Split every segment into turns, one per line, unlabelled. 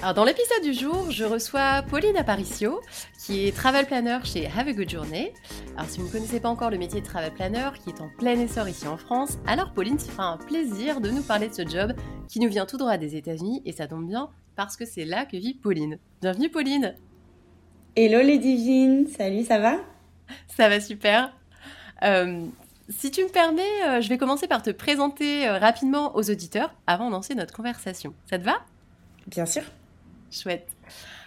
Alors dans l'épisode du jour, je reçois Pauline Aparicio, qui est travel planner chez Have a Good Journey. Alors si vous ne connaissez pas encore le métier de travel planner, qui est en plein essor ici en France, alors Pauline se fera un plaisir de nous parler de ce job qui nous vient tout droit des États-Unis et ça tombe bien parce que c'est là que vit Pauline. Bienvenue Pauline.
Hello les divines, salut, ça va?
Ça va super. Euh, si tu me permets, euh, je vais commencer par te présenter euh, rapidement aux auditeurs avant de lancer notre conversation. Ça te va?
Bien sûr.
Chouette.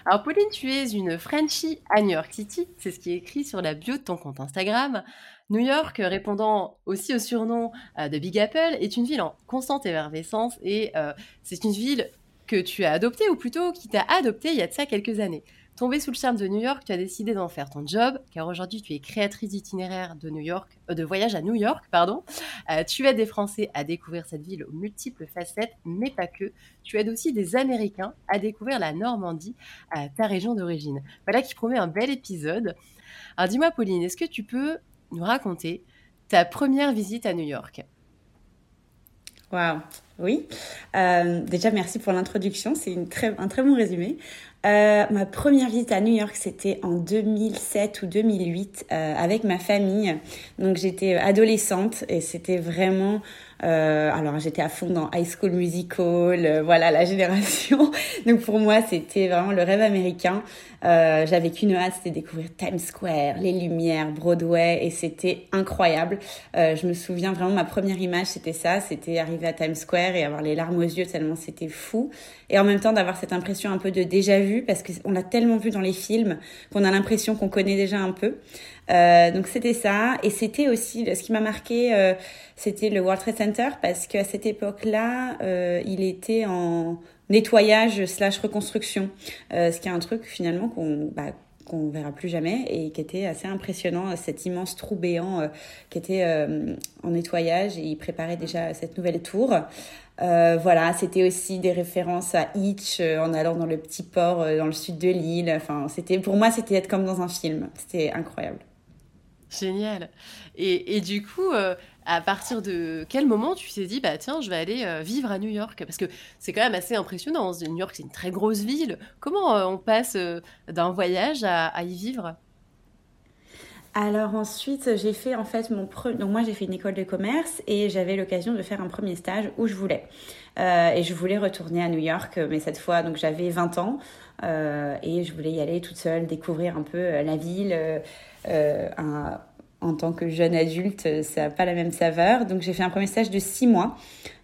Alors Pauline, tu es une Frenchie à New York City, c'est ce qui est écrit sur la bio de ton compte Instagram. New York, répondant aussi au surnom euh, de Big Apple, est une ville en constante effervescence et euh, c'est une ville que tu as adoptée, ou plutôt qui t'a adoptée il y a de ça quelques années. Tombé sous le charme de New York, tu as décidé d'en faire ton job, car aujourd'hui tu es créatrice d'itinéraire de New York, euh, de voyage à New York, pardon. Euh, tu aides des Français à découvrir cette ville aux multiples facettes, mais pas que. Tu aides aussi des Américains à découvrir la Normandie, à ta région d'origine. Voilà qui promet un bel épisode. Alors dis-moi Pauline, est-ce que tu peux nous raconter ta première visite à New York?
Waouh, oui. Euh, déjà, merci pour l'introduction. C'est un très bon résumé. Euh, ma première visite à New York, c'était en 2007 ou 2008 euh, avec ma famille. Donc j'étais adolescente et c'était vraiment euh, alors j'étais à fond dans High School Musical, euh, voilà la génération. Donc pour moi c'était vraiment le rêve américain. Euh, j'avais qu'une hâte, c'était découvrir Times Square, les lumières, Broadway et c'était incroyable. Euh, je me souviens vraiment ma première image c'était ça, c'était arriver à Times Square et avoir les larmes aux yeux tellement c'était fou. Et en même temps d'avoir cette impression un peu de déjà vu parce qu'on l'a tellement vu dans les films qu'on a l'impression qu'on connaît déjà un peu. Euh, donc c'était ça et c'était aussi ce qui m'a marqué euh, c'était le World Trade Center parce qu'à cette époque-là euh, il était en nettoyage slash reconstruction ce qui est un truc finalement qu'on bah, qu'on verra plus jamais et qui était assez impressionnant cet immense trou béant qui était en nettoyage et il préparait déjà cette nouvelle tour voilà, c'était aussi des références à Hitch en allant dans le petit port dans le sud de l'île. Enfin, c'était pour moi, c'était être comme dans un film. C'était incroyable.
Génial. Et, du coup, euh, à partir de quel moment tu t'es dit, bah tiens, je vais aller euh, vivre à New York? Parce que c'est quand même assez impressionnant. New York, c'est une très grosse ville. Comment euh, on passe d'un voyage à, y vivre?
Alors ensuite, j'ai fait en fait mon premier... Donc moi, j'ai fait une école de commerce et j'avais l'occasion de faire un premier stage où je voulais. et je voulais retourner à New York, mais cette fois, donc j'avais 20 ans et je voulais y aller toute seule, découvrir un peu la ville un, en tant que jeune adulte, ça n'a pas la même saveur. Donc j'ai fait un premier stage de six mois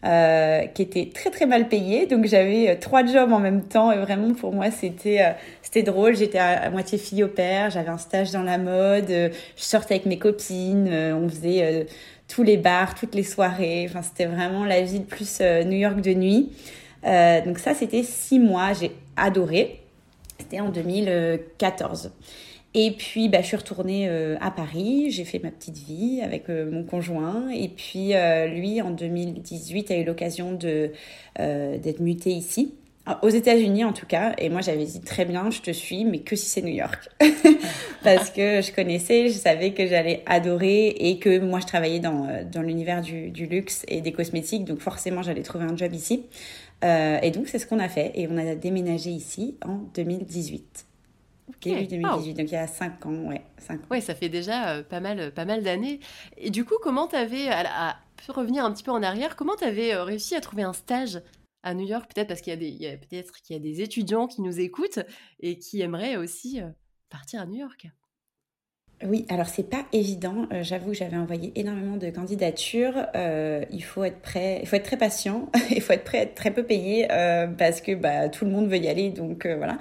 euh, qui était très très mal payé. Donc j'avais euh, trois jobs en même temps et vraiment pour moi c'était euh, c'était drôle. J'étais à, moitié fille au père, j'avais un stage dans la mode, je sortais avec mes copines, on faisait tous les bars, toutes les soirées. Enfin c'était vraiment la ville plus New York de nuit. donc ça c'était six mois, j'ai adoré. C'était en 2014. Et puis, bah, je suis retournée euh, à Paris, j'ai fait ma petite vie avec euh, mon conjoint. Et puis, euh, lui, en 2018, a eu l'occasion d'être muté ici, aux États-Unis en tout cas. Et moi, j'avais dit très bien, je te suis, mais que si c'est New York. Parce que je connaissais, je savais que j'allais adorer et que moi, je travaillais dans, l'univers du luxe et des cosmétiques. Donc, forcément, j'allais trouver un job ici. et donc, c'est ce qu'on a fait. Et on a déménagé ici en 2018. Début 2018, donc il y a 5 ans, ouais. 5
Ouais, ça fait déjà pas mal, pas mal d'années. Et du coup, comment tu avais, à, à, revenir un petit peu en arrière, comment tu avais réussi à trouver un stage à New York? Peut-être parce qu'il y a, peut-être qu'il y a des étudiants qui nous écoutent et qui aimeraient aussi partir à New York.
Oui, alors c'est pas évident. Euh, j'avoue que j'avais envoyé énormément de candidatures. Euh, il faut être prêt, il faut être très patient. il faut être prêt à être très peu payé euh, parce que bah, tout le monde veut y aller. Donc voilà.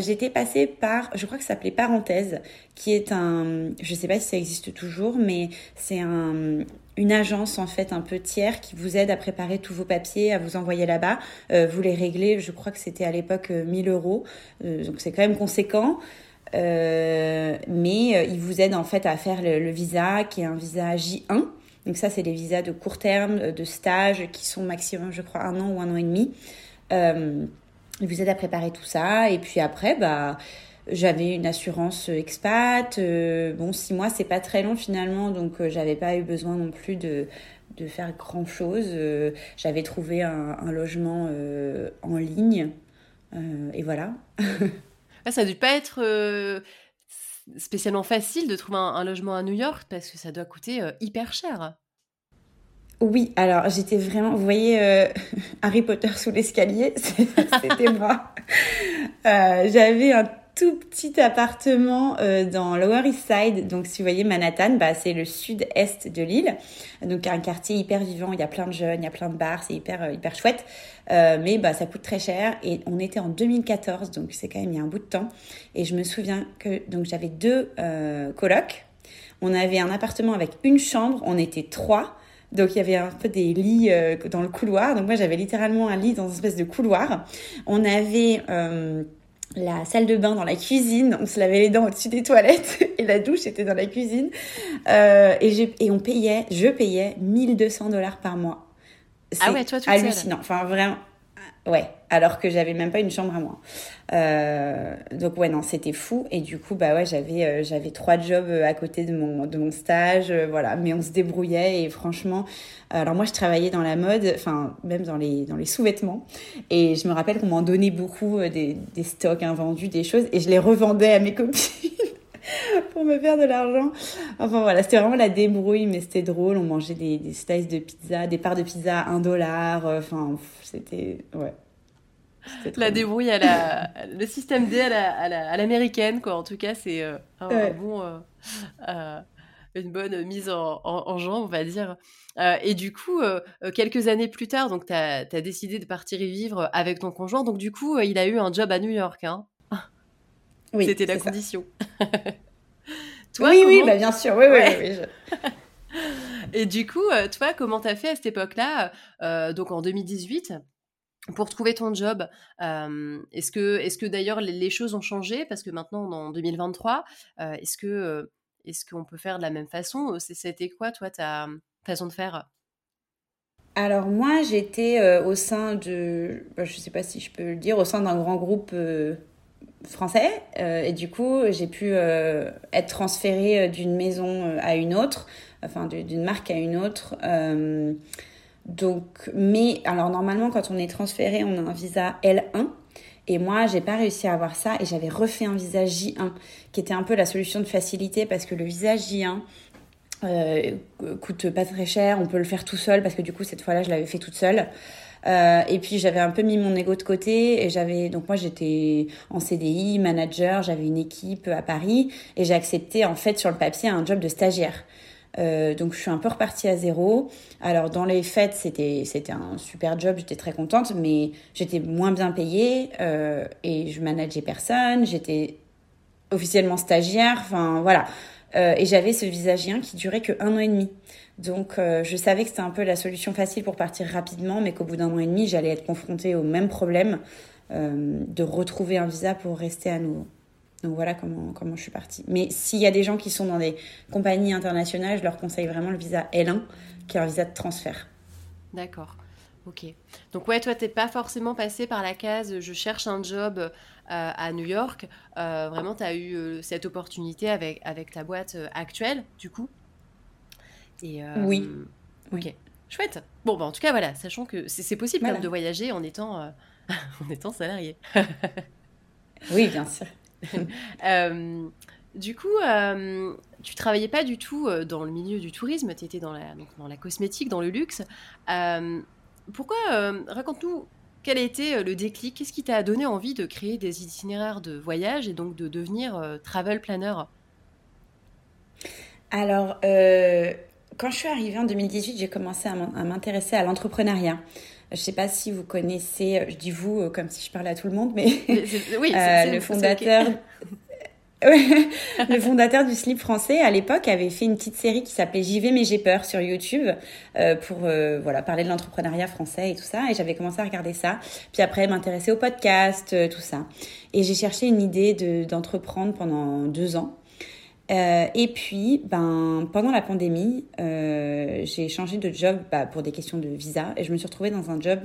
J'étais passée par, je crois que ça s'appelait Parenthèse, qui est un, je sais pas si ça existe toujours, mais c'est un, une agence en fait un peu tiers qui vous aide à préparer tous vos papiers, à vous envoyer là-bas. vous les réglez, je crois que c'était à l'époque 1000 euros, donc c'est quand même conséquent. Euh, mais euh, il vous aide en fait à faire le, visa qui est un visa J1. Donc ça, c'est les visas de court terme, euh, de stage, qui sont maximum, je crois, un an ou un an et demi. Euh, il vous aide à préparer tout ça. Et puis après, bah, j'avais une assurance expat. bon, six mois, c'est pas très long finalement, donc j'avais pas eu besoin non plus de, de faire grand chose. j'avais trouvé un logement en ligne. et voilà.
Ah, ça a dû pas être euh, spécialement facile de trouver un, logement à New York parce que ça doit coûter euh, hyper cher.
Oui, alors j'étais vraiment, vous voyez euh, Harry Potter sous l'escalier, c'était moi. J'avais un tout petit appartement euh, dans Lower East Side. Donc, si vous voyez Manhattan, bah, c'est le sud-est de l'île. Donc, un quartier hyper vivant. Il y a plein de jeunes, il y a plein de bars. C'est hyper, euh, hyper chouette. Euh, mais bah, ça coûte très cher. Et on était en 2014, donc c'est quand même il y a un bout de temps. Et je me souviens que donc j'avais deux colocs. On avait un appartement avec une chambre. On était trois. Donc il y avait un peu des lits dans le couloir. Donc moi j'avais littéralement un lit dans une espèce de couloir. On avait la salle de bain dans la cuisine, on se lavait les dents au-dessus des toilettes et la douche était dans la cuisine. Euh, et, et on payait, je payais 1200 dollars par mois.
Ah ouais, toi,
hallucinant. Enfin, vraiment, Ouais, alors que j'avais même pas une chambre à moi. Euh, donc ouais, non, c'était fou. Et du coup, bah ouais, j'avais euh, j'avais trois jobs euh, à côté de mon de mon stage, voilà. Mais on se débrouillait et franchement, alors moi je travaillais dans la mode, enfin même dans les dans les sous-vêtements. Et je me rappelle qu'on m'en donnait beaucoup des, des stocks invendus, des choses, et je les revendais à mes copines. pour me faire de l'argent. Enfin voilà, c'était vraiment la débrouille, mais c'était drôle. On mangeait des, des slices de pizza, des parts de pizza à 1 dollar. Enfin, c'était. Ouais.
La débrouille à la. le système D à l'américaine, la, à quoi. En tout cas, c'est euh, un, bon. Euh, euh, une bonne mise en, en, jambe, on va dire. et du coup, quelques années plus tard, donc tu as, as, décidé de partir y vivre avec ton conjoint. Donc du coup, il a eu un job à New York. Hein oui, C'était la condition.
toi, oui, oui, bah, bien sûr. Oui, oui,
Et du coup, toi, comment t'as fait à cette époque-là, euh, donc en 2018 pour trouver ton job, est-ce que, est que d'ailleurs les, choses ont changé? Parce que maintenant, en 2023, est-ce que est-ce qu'on peut faire de la même façon? C'était quoi, toi, ta façon de faire?
Alors moi, j'étais au sein de, bah, je ne sais pas si je peux le dire, au sein d'un grand groupe français et du coup j'ai pu être transférée d'une maison à une autre enfin d'une marque à une autre donc mais alors normalement quand on est transféré on a un visa L1 et moi j'ai pas réussi à avoir ça et j'avais refait un visa J1 qui était un peu la solution de facilité parce que le visa J1 euh, coûte pas très cher on peut le faire tout seul parce que du coup cette fois là je l'avais fait toute seule euh, et puis j'avais un peu mis mon ego de côté et j'avais donc moi j'étais en CDI, manager, j'avais une équipe à Paris et j'ai accepté en fait sur le papier un job de stagiaire. Euh, donc je suis un peu repartie à zéro. Alors dans les fêtes c'était c'était un super job, j'étais très contente, mais j'étais moins bien payée euh, et je manageais personne, j'étais officiellement stagiaire, enfin voilà. Euh, et j'avais ce visagien qui durait que un an et demi. Donc euh, je savais que c'était un peu la solution facile pour partir rapidement, mais qu'au bout d'un an et demi, j'allais être confrontée au même problème euh, de retrouver un visa pour rester à nouveau. Donc voilà comment, comment je suis partie. Mais s'il y a des gens qui sont dans des compagnies internationales, je leur conseille vraiment le visa L1, qui est un visa de transfert.
D'accord. Ok. Donc ouais, toi, t'es pas forcément passé par la case je cherche un job euh, à New York. vraiment, tu as eu cette opportunité avec, avec ta boîte actuelle, du coup
euh, oui.
Ok. Chouette. Bon, bah, en tout cas, voilà, sachant que c'est possible de voyager en étant, euh, en étant salarié.
oui, bien sûr.
du coup, tu travaillais pas du tout dans le milieu du tourisme, tu étais dans la, cosmétique, dans le luxe. pourquoi, raconte-nous, quel a été le déclic? Qu'est-ce qui t'a donné envie de créer des itinéraires de voyage et donc de devenir travel planner?
Alors, quand je suis arrivée en 2018, j'ai commencé à m'intéresser à l'entrepreneuriat. Je ne sais pas si vous connaissez, je dis vous comme si je parlais à tout le monde, mais oui, le fondateur. le fondateur du slip français à l'époque avait fait une petite série qui s'appelait J'y vais mais j'ai peur sur YouTube euh, pour euh, voilà parler de l'entrepreneuriat français et tout ça et j'avais commencé à regarder ça puis après m'intéresser au podcast euh, tout ça et j'ai cherché une idée de d'entreprendre pendant deux ans euh, et puis, ben, pendant la pandémie, euh, j'ai changé de job bah, pour des questions de visa et je me suis retrouvée dans un job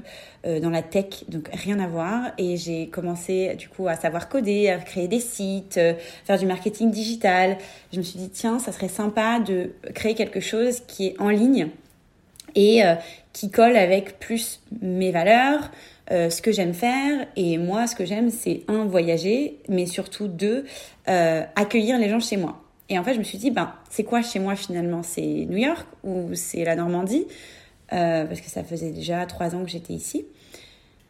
euh, dans la tech, donc rien à voir. Et j'ai commencé du coup à savoir coder, à créer des sites, euh, faire du marketing digital. Je me suis dit, tiens, ça serait sympa de créer quelque chose qui est en ligne et euh, qui colle avec plus mes valeurs, euh, ce que j'aime faire. Et moi, ce que j'aime, c'est un, voyager, mais surtout deux, euh, accueillir les gens chez moi. Et en fait, je me suis dit, ben, c'est quoi chez moi finalement? C'est New York ou c'est la Normandie? Euh, Parce que ça faisait déjà trois ans que j'étais ici.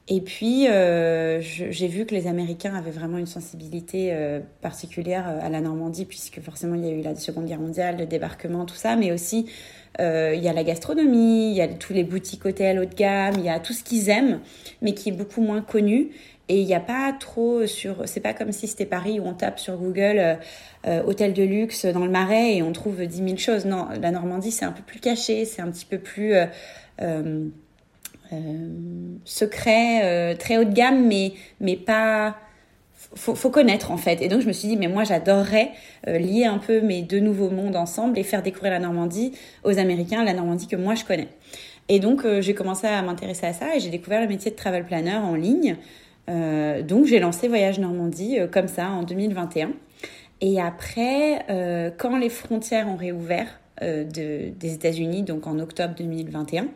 Et puis, euh, j'ai vu que les Américains avaient vraiment une sensibilité euh, particulière à la Normandie, puisque forcément, il y a eu la Seconde Guerre mondiale, le débarquement, tout ça, mais aussi, il y a la gastronomie, il y a tous les boutiques hôtels haut de gamme, il y a tout ce qu'ils aiment, mais qui est beaucoup moins connu. Et il n'y a pas trop sur. C'est pas comme si c'était Paris où on tape sur Google euh, euh, hôtel de luxe dans le Marais et on trouve 10 000 choses. Non, la Normandie, c'est un peu plus caché, c'est un petit peu plus euh, secret, très haut de gamme, mais, mais pas. Faut, faut connaître en fait. Et donc je me suis dit, mais moi j'adorerais lier un peu mes deux nouveaux mondes ensemble et faire découvrir la Normandie aux Américains, la Normandie que moi je connais. Et donc j'ai commencé à m'intéresser à ça et j'ai découvert le métier de travel planner en ligne. Euh, donc j'ai lancé Voyage Normandie euh, comme ça en 2021. Et après, euh, quand les frontières ont réouvert de, des États-Unis, donc en octobre 2021,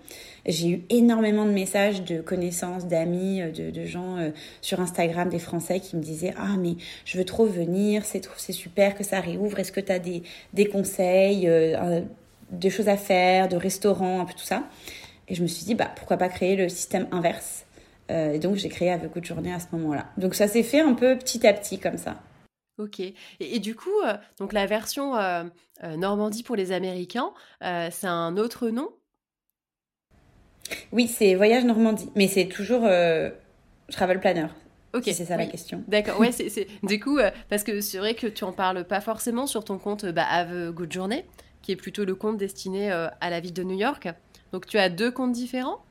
j'ai eu énormément de messages de connaissances, d'amis, de, gens sur Instagram, des Français qui me disaient Ah, mais je veux trop venir, c'est, super que ça réouvre. Est-ce que tu as des, conseils, des choses à faire, de restaurants, un peu tout ça? Et je me suis dit bah, Pourquoi pas créer le système inverse? Euh, et donc j'ai créé Avec Good Journée à ce moment-là. Donc ça s'est fait un peu petit à petit comme ça.
Ok. Et, du coup, euh, donc la version euh, Normandie pour les Américains, c'est un autre nom?
Oui, c'est Voyage Normandie, mais c'est toujours Travel Planner. Ok. c'est ça la question.
D'accord. Ouais, c'est du coup parce que c'est vrai que tu en parles pas forcément sur ton compte bah, Have Good Journée, qui est plutôt le compte destiné à la ville de New York. Donc tu as deux comptes différents?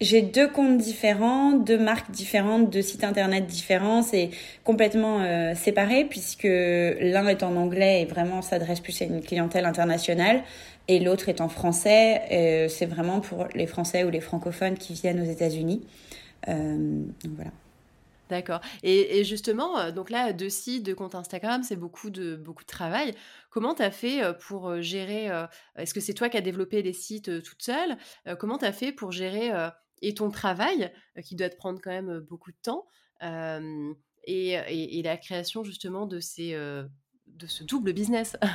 J'ai deux comptes différents, deux marques différentes, deux sites internet différents. C'est complètement euh, séparé puisque l'un est en anglais et vraiment s'adresse plus à une clientèle internationale et l'autre est en français. C'est vraiment pour les Français ou les francophones qui viennent aux États-Unis. Euh, voilà.
D'accord. Et, justement, euh, donc là, deux sites, deux comptes Instagram, c'est beaucoup de, beaucoup de travail. Comment tu as fait pour gérer Est-ce que c'est toi qui as développé les sites toute seule? Comment tu as fait pour gérer et ton travail, qui doit te prendre quand même beaucoup de temps, et, et, la création justement de, ces, de ce double business?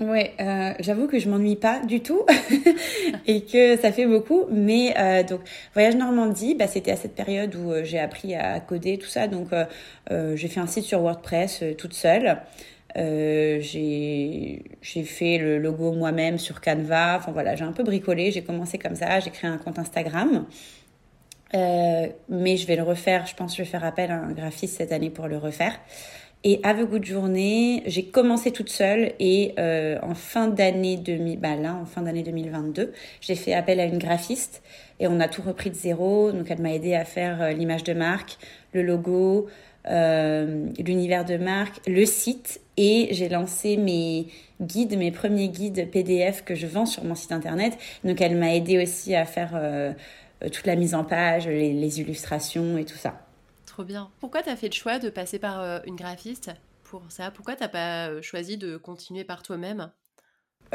Ouais, j'avoue que je m'ennuie pas du tout et que ça fait beaucoup. Mais donc, Voyage Normandie, bah, c'était à cette période où j'ai appris à coder tout ça. Donc, j'ai fait un site sur WordPress toute seule. Euh, j'ai fait le logo moi-même sur Canva. Enfin voilà, j'ai un peu bricolé. J'ai commencé comme ça. J'ai créé un compte Instagram. Euh, mais je vais le refaire. Je pense que je vais faire appel à un graphiste cette année pour le refaire. Et a Good Journée, j'ai commencé toute seule et euh, en fin d'année 2000, bah là, en fin d'année 2022, j'ai fait appel à une graphiste et on a tout repris de zéro. Donc elle m'a aidé à faire euh, l'image de marque, le logo, euh, l'univers de marque, le site et j'ai lancé mes guides, mes premiers guides PDF que je vends sur mon site internet. Donc elle m'a aidé aussi à faire euh, toute la mise en page, les, illustrations et tout ça.
Trop bien. Pourquoi tu as fait le choix de passer par euh, une graphiste pour ça? Pourquoi tu n'as pas choisi de continuer par toi-même?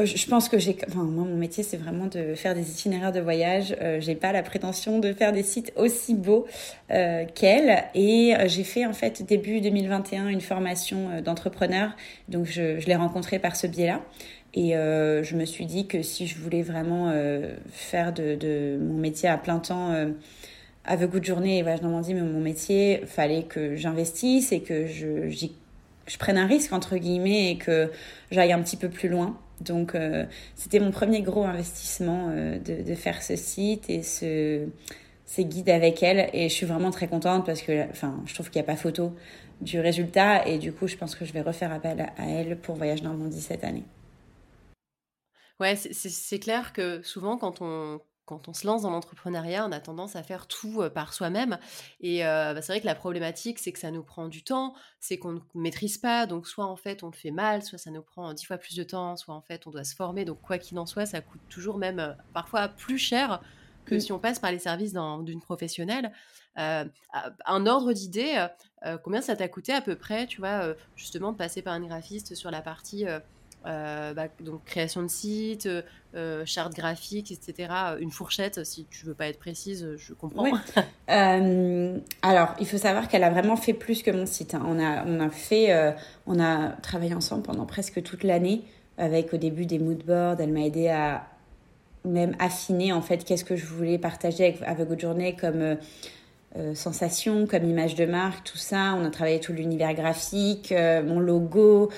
Je pense que j'ai, enfin moi mon métier c'est vraiment de faire des itinéraires de voyage. Euh, j'ai pas la prétention de faire des sites aussi beaux euh, qu'elle. Et j'ai fait en fait début 2021 une formation d'entrepreneur. Donc je, je l'ai rencontrée par ce biais-là. Et je me suis dit que si je voulais vraiment faire de, de, mon métier à plein temps avec goût de journée et voyage Normandie, mais mon métier, fallait que j'investisse et que je, je prenne un risque entre guillemets et que j'aille un petit peu plus loin. Donc, euh, c'était mon premier gros investissement euh, de, de, faire ce site et ce, ces guides avec elle. Et je suis vraiment très contente parce que enfin, je trouve qu'il n'y a pas photo du résultat. Et du coup, je pense que je vais refaire appel à elle pour Voyage Normandie cette année.
Ouais, c'est clair que souvent, quand on, quand on se lance dans l'entrepreneuriat, on a tendance à faire tout par soi-même. Et bah, c'est vrai que la problématique, c'est que ça nous prend du temps, c'est qu'on ne maîtrise pas. Donc, soit en fait, on le fait mal, soit ça nous prend dix fois plus de temps, soit en fait, on doit se former. Donc, quoi qu'il en soit, ça coûte toujours même parfois plus cher que mmh. si on passe par les services d'une professionnelle. un ordre d'idée, combien ça t'a coûté à peu près, tu vois, justement, de passer par un graphiste sur la partie euh, bah, donc création de site, euh, euh, charte graphique, etc. Une fourchette, si tu veux pas être précise, je comprends.
alors, il faut savoir qu'elle a vraiment fait plus que mon site. Hein. On, a, on, a fait, on a travaillé ensemble pendant presque toute l'année, avec au début des moodboards. Elle m'a aidé à même affiner en fait qu'est-ce que je voulais partager avec, avec votre journée comme sensation, comme image de marque, tout ça. On a travaillé tout l'univers graphique, mon logo.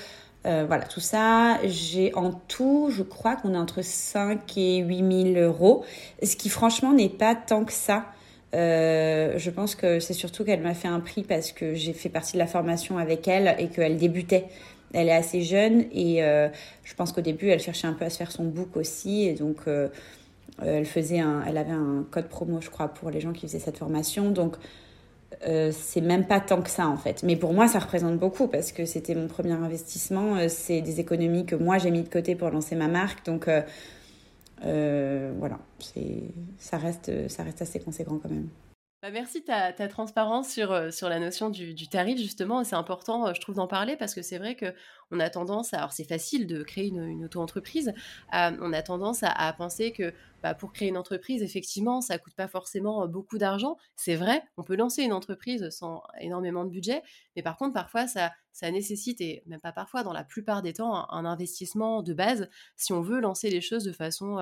Euh, voilà, tout ça. J'ai en tout, je crois qu'on est entre 5 et 8 000 euros, ce qui franchement n'est pas tant que ça. Euh, je pense que c'est surtout qu'elle m'a fait un prix parce que j'ai fait partie de la formation avec elle et qu'elle débutait. Elle est assez jeune et euh, je pense qu'au début, elle cherchait un peu à se faire son book aussi. Et donc, elle, faisait un, elle avait un code promo, je crois, pour les gens qui faisaient cette formation. Donc, euh, c'est même pas tant que ça en fait. Mais pour moi, ça représente beaucoup parce que c'était mon premier investissement. Euh, c'est des économies que moi j'ai mis de côté pour lancer ma marque. Donc euh, voilà, ça reste, ça reste assez conséquent quand même.
Bah merci ta, ta transparence sur, euh, la notion du, tarif, justement. C'est important, euh, je trouve, d'en parler parce que c'est vrai qu'on a tendance à. Alors, c'est facile de créer une, auto-entreprise. Euh, on a tendance à, penser que bah, pour créer une entreprise, effectivement, ça coûte pas forcément beaucoup d'argent. C'est vrai, on peut lancer une entreprise sans énormément de budget. Mais par contre, parfois, ça, nécessite, et même pas parfois, dans la plupart des temps, un, investissement de base si on veut lancer les choses de façon.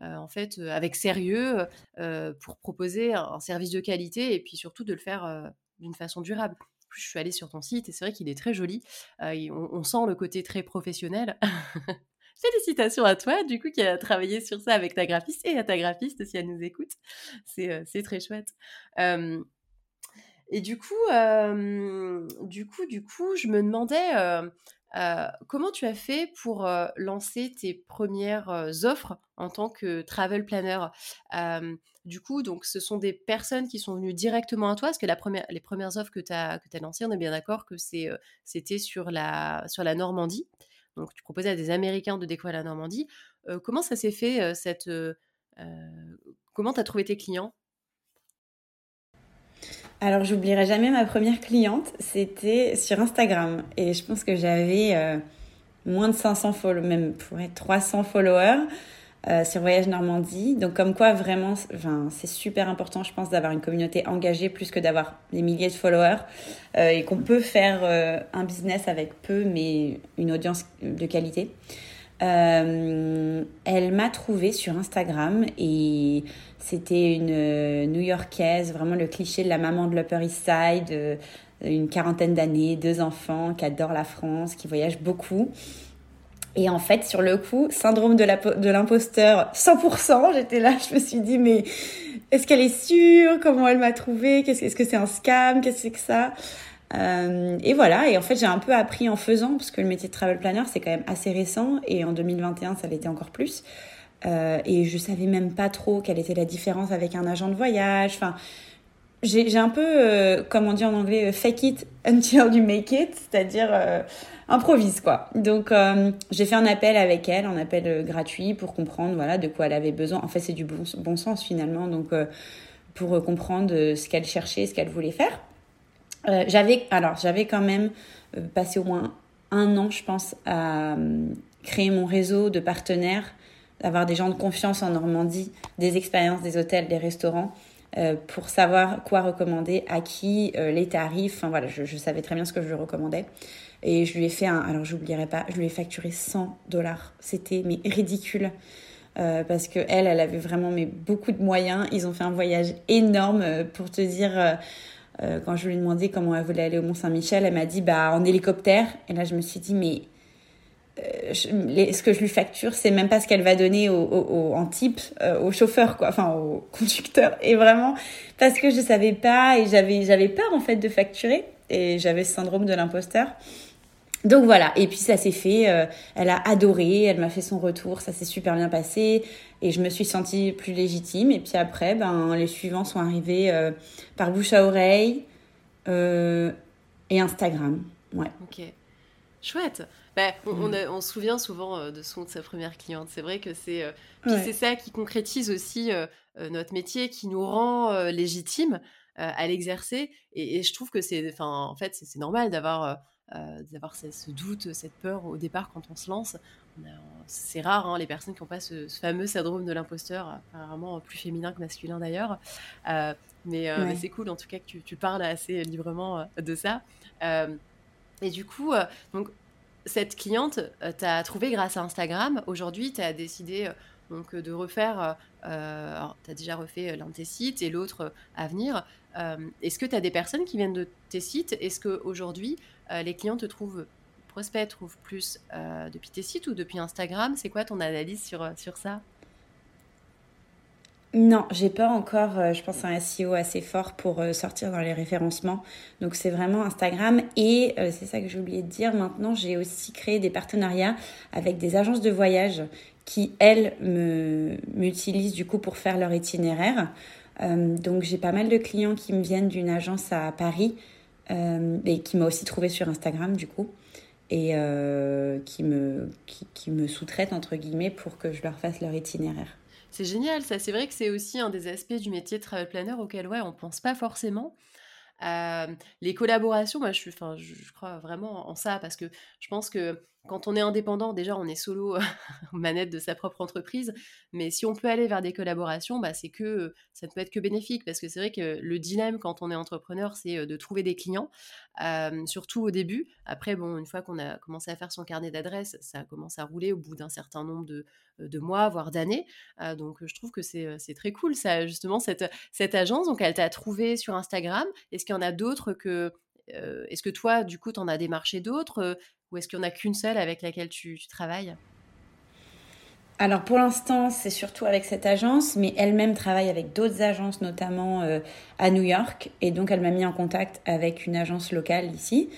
En fait, euh, avec sérieux euh, pour proposer un, service de qualité et puis surtout de le faire d'une façon durable. Je suis allée sur ton site et c'est vrai qu'il est très joli. on, sent le côté très professionnel. Félicitations à toi, du coup, qui a travaillé sur ça avec ta graphiste et à ta graphiste si elle nous écoute. C'est très chouette. et du coup, du coup, du coup, je me demandais euh, comment tu as fait pour euh, lancer tes premières euh, offres en tant que travel planner? Du coup, donc, ce sont des personnes qui sont venues directement à toi, parce que la première, les premières offres que tu as, as lancées, on est bien d'accord que c'était sur la, sur la Normandie? Donc, tu proposais à des Américains de découvrir la Normandie. comment ça s'est fait cette, Comment tu as trouvé tes clients?
Alors, j'oublierai jamais ma première cliente. C'était sur Instagram. Et je pense que j'avais euh, moins de 500 followers, même pour être 300 followers euh, sur Voyage Normandie. Donc, comme quoi, vraiment, c'est super important, je pense, d'avoir une communauté engagée plus que d'avoir des milliers de followers. Euh, et qu'on peut faire un business avec peu, mais une audience de qualité. Euh, elle m'a trouvé sur Instagram et c'était une euh, New-Yorkaise, vraiment le cliché de la maman de l'Upper East Side, euh, une quarantaine d'années, deux enfants, qui adore la France, qui voyage beaucoup. Et en fait, sur le coup, syndrome de l'imposteur 100%, j'étais là, je me suis dit, mais est-ce qu'elle est sûre? Comment elle m'a trouvé Est-ce que c'est un scam? Qu'est-ce que c'est que ça? Euh, et voilà, et en fait j'ai un peu appris en faisant, parce que le métier de travel planner c'est quand même assez récent, et en 2021 ça l'était encore plus. Euh, et je savais même pas trop quelle était la différence avec un agent de voyage. Enfin, j'ai un peu, euh, comme on dit en anglais, fake it until you make it, c'est-à-dire improvise quoi. Donc j'ai fait un appel avec elle, un appel gratuit pour comprendre voilà de quoi elle avait besoin. En fait c'est du bon, bon sens finalement, donc pour comprendre ce qu'elle cherchait, ce qu'elle voulait faire. Euh, j'avais alors j'avais quand même euh, passé au moins un an, je pense, à euh, créer mon réseau de partenaires, d'avoir des gens de confiance en Normandie, des expériences, des hôtels, des restaurants, pour savoir quoi recommander, à qui, les tarifs. Enfin voilà, je, savais très bien ce que je recommandais. Et je lui ai fait un, alors j'oublierai pas, je lui ai facturé 100 dollars. C'était mais ridicule. Parce que elle, elle avait vraiment mais beaucoup de moyens. Ils ont fait un voyage énorme pour te dire. Euh, quand je lui ai demandé comment elle voulait aller au Mont Saint-Michel, elle m'a dit bah en hélicoptère. Et là, je me suis dit mais ce que je lui facture, c'est même pas ce qu'elle va donner au, au, en type au chauffeur, quoi, enfin au conducteur. Et vraiment, parce que je savais pas et j'avais j'avais peur en fait de facturer et j'avais ce syndrome de l'imposteur. Donc voilà, et puis ça s'est fait, euh, elle a adoré, elle m'a fait son retour, ça s'est super bien passé, et je me suis sentie plus légitime. Et puis après, ben, les suivants sont arrivés euh, par bouche à oreille euh, et Instagram. Ouais.
Ok, chouette. Bah, on, on, mm. on, se souvient souvent de son de sa première cliente. C'est vrai que c'est c'est ça qui concrétise aussi notre métier, qui nous rend légitime à l'exercer. Et, et, je trouve que c'est, en fait, c'est normal d'avoir d'avoir ce, doute, cette peur au départ quand on se lance. C'est rare, hein, les personnes qui n'ont pas ce, fameux syndrome de l'imposteur, apparemment plus féminin que masculin d'ailleurs. Euh, mais, euh, mais c'est cool en tout cas que tu, tu parles assez librement de ça. et du coup, donc, cette cliente, tu as trouvé grâce à Instagram. Aujourd'hui, tu as décidé donc, de refaire, tu as déjà refait l'un de tes sites et l'autre à venir. Est-ce que tu as des personnes qui viennent de tes sites? Est-ce qu'aujourd'hui, euh, les clients te trouvent, prospects trouvent plus euh, depuis tes sites ou depuis Instagram? C'est quoi ton analyse sur, euh, sur ça?
Non, j'ai pas encore, je pense, un SEO assez fort pour sortir dans les référencements. Donc c'est vraiment Instagram. Et c'est ça que j'ai oublié de dire. Maintenant, j'ai aussi créé des partenariats avec des agences de voyage qui, elles, m'utilisent du coup pour faire leur itinéraire. donc j'ai pas mal de clients qui me viennent d'une agence à Paris et qui m'a aussi trouvé sur Instagram du coup et euh, qui me qui, me sous-traite entre guillemets pour que je leur fasse leur itinéraire.
C'est génial, ça. C'est vrai que c'est aussi un des aspects du métier de travel planner auquel ouais on pense pas forcément. Euh, les collaborations, moi je suis, enfin je, crois vraiment en ça parce que je pense que quand on est indépendant, déjà, on est solo manette de sa propre entreprise. Mais si on peut aller vers des collaborations, bah, c'est que ça ne peut être que bénéfique. Parce que c'est vrai que le dilemme quand on est entrepreneur, c'est de trouver des clients, surtout au début. Après, bon, une fois qu'on a commencé à faire son carnet d'adresses, ça commence à rouler au bout d'un certain nombre de, de mois, voire d'années. donc, je trouve que c'est très cool, ça, justement, cette, cette agence. Donc, elle t'a trouvé sur Instagram. Est-ce qu'il y en a d'autres que est-ce que toi, du coup, tu en as démarché d'autres ou est-ce qu'il n'y en a qu'une seule avec laquelle tu, travailles?
Alors pour l'instant, c'est surtout avec cette agence, mais elle-même travaille avec d'autres agences, notamment euh, à New York. Et donc elle m'a mis en contact avec une agence locale ici,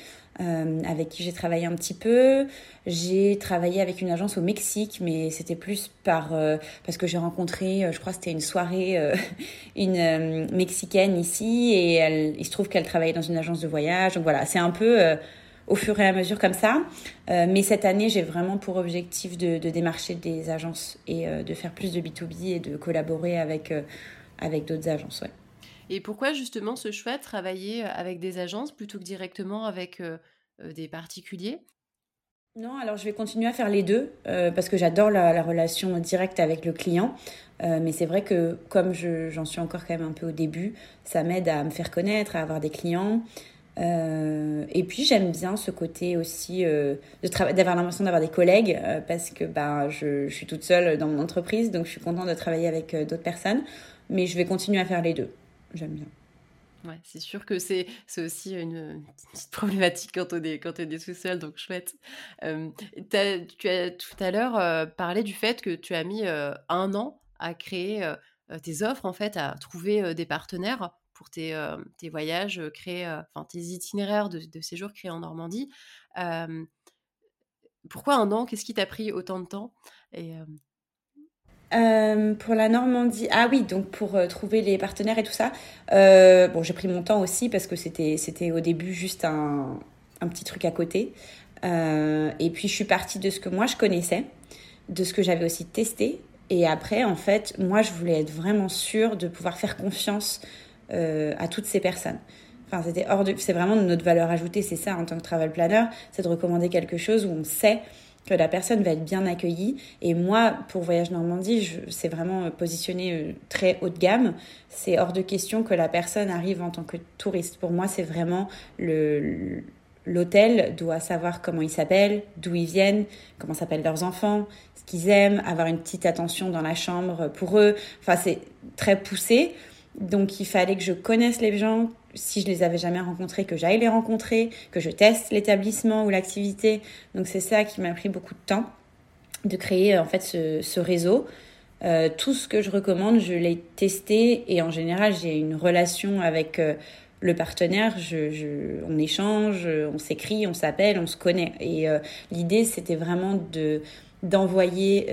euh, avec qui j'ai travaillé un petit peu. J'ai travaillé avec une agence au Mexique, mais c'était plus par euh, parce que j'ai rencontré, je crois que c'était une soirée, une mexicaine ici, et il se trouve qu'elle travaillait dans une agence de voyage. Donc voilà, c'est un peu au fur et à mesure comme ça. Euh, mais cette année, j'ai vraiment pour objectif de, démarcher des agences et euh, de faire plus de B2B et de collaborer avec, euh, avec d'autres agences.
Et pourquoi justement ce choix de travailler avec des agences plutôt que directement avec des particuliers?
Non, alors je vais continuer à faire les deux parce que j'adore la, relation directe avec le client. mais c'est vrai que comme j'en suis encore quand même un peu au début, ça m'aide à me faire connaître, à avoir des clients. Euh, et puis j'aime bien ce côté aussi euh, d'avoir l'impression d'avoir des collègues euh, parce que bah, je, je, suis toute seule dans mon entreprise, donc je suis contente de travailler avec euh, d'autres personnes. Mais je vais continuer à faire les deux. J'aime bien.
Ouais, c'est sûr que c'est aussi une, petite problématique quand on est, quand on est tout seul, donc chouette. As, tu as tout à l'heure parlé du fait que tu as mis un an à créer tes offres, en fait, à trouver des partenaires pour tes, euh, tes voyages euh, euh, enfin tes itinéraires de, de, séjour créés en Normandie. pourquoi un an? Qu'est-ce qui t'a pris autant de temps?
Pour la Normandie, ah oui, donc pour trouver les partenaires et tout ça. bon, j'ai pris mon temps aussi parce que c'était c'était au début juste un, un, petit truc à côté. et puis je suis partie de ce que moi je connaissais, de ce que j'avais aussi testé. Et après, en fait, moi je voulais être vraiment sûre de pouvoir faire confiance euh, à toutes ces personnes. Enfin, c'était hors de, c'est vraiment notre valeur ajoutée, c'est ça en tant que travel planner, c'est de recommander quelque chose où on sait que la personne va être bien accueillie. Et moi, pour Voyage Normandie, c'est vraiment positionné très haut de gamme. C'est hors de question que la personne arrive en tant que touriste. Pour moi, c'est vraiment le L'hôtel doit savoir comment ils s'appellent, d'où ils viennent, comment s'appellent leurs enfants, ce qu'ils aiment, avoir une petite attention dans la chambre pour eux. Enfin, c'est très poussé. Donc, il fallait que je connaisse les gens, si je les avais jamais rencontrés, que j'aille les rencontrer, que je teste l'établissement ou l'activité. Donc, c'est ça qui m'a pris beaucoup de temps de créer en fait ce, réseau. Euh, tout ce que je recommande, je l'ai testé et en général, j'ai une relation avec euh, le partenaire, on échange, on s'écrit, on s'appelle, on se connaît. Et euh, l'idée, c'était vraiment de d'envoyer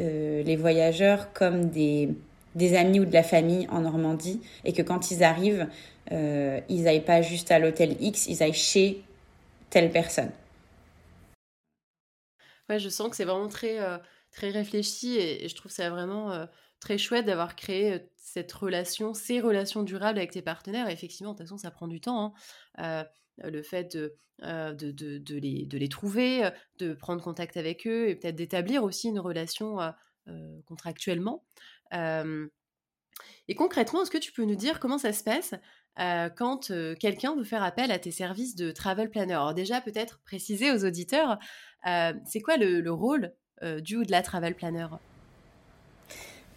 les voyageurs comme des, des amis ou de la famille en Normandie et que quand ils arrivent, euh, ils n'aillent pas juste à l'hôtel X, ils aillent chez telle personne.
Ouais, je sens que c'est vraiment très, très réfléchi et, je trouve ça vraiment très chouette d'avoir créé cette relation, ces relations durables avec tes partenaires. effectivement, de toute façon, ça prend du temps. Hein. le fait de, de, les, de les trouver, de prendre contact avec eux et peut-être d'établir aussi une relation contractuellement. Et concrètement, est-ce que tu peux nous dire comment ça se passe quand quelqu'un veut faire appel à tes services de travel planner? Alors déjà, peut-être préciser aux auditeurs, c'est quoi le, le rôle du ou de la travel planner?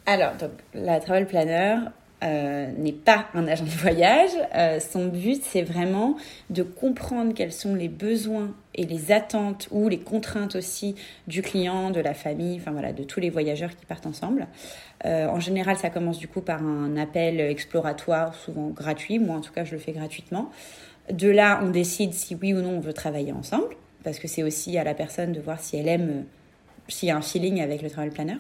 Alors, donc, la travel planner euh, n'est pas un agent de voyage. Euh, son but, c'est vraiment de comprendre quels sont les besoins et les attentes ou les contraintes aussi du client, de la famille, enfin voilà, de tous les voyageurs qui partent ensemble. Euh, en général, ça commence du coup par un appel exploratoire, souvent gratuit. Moi, en tout cas, je le fais gratuitement. De là, on décide si oui ou non on veut travailler ensemble, parce que c'est aussi à la personne de voir si elle aime, s'il y a un feeling avec le travel planner.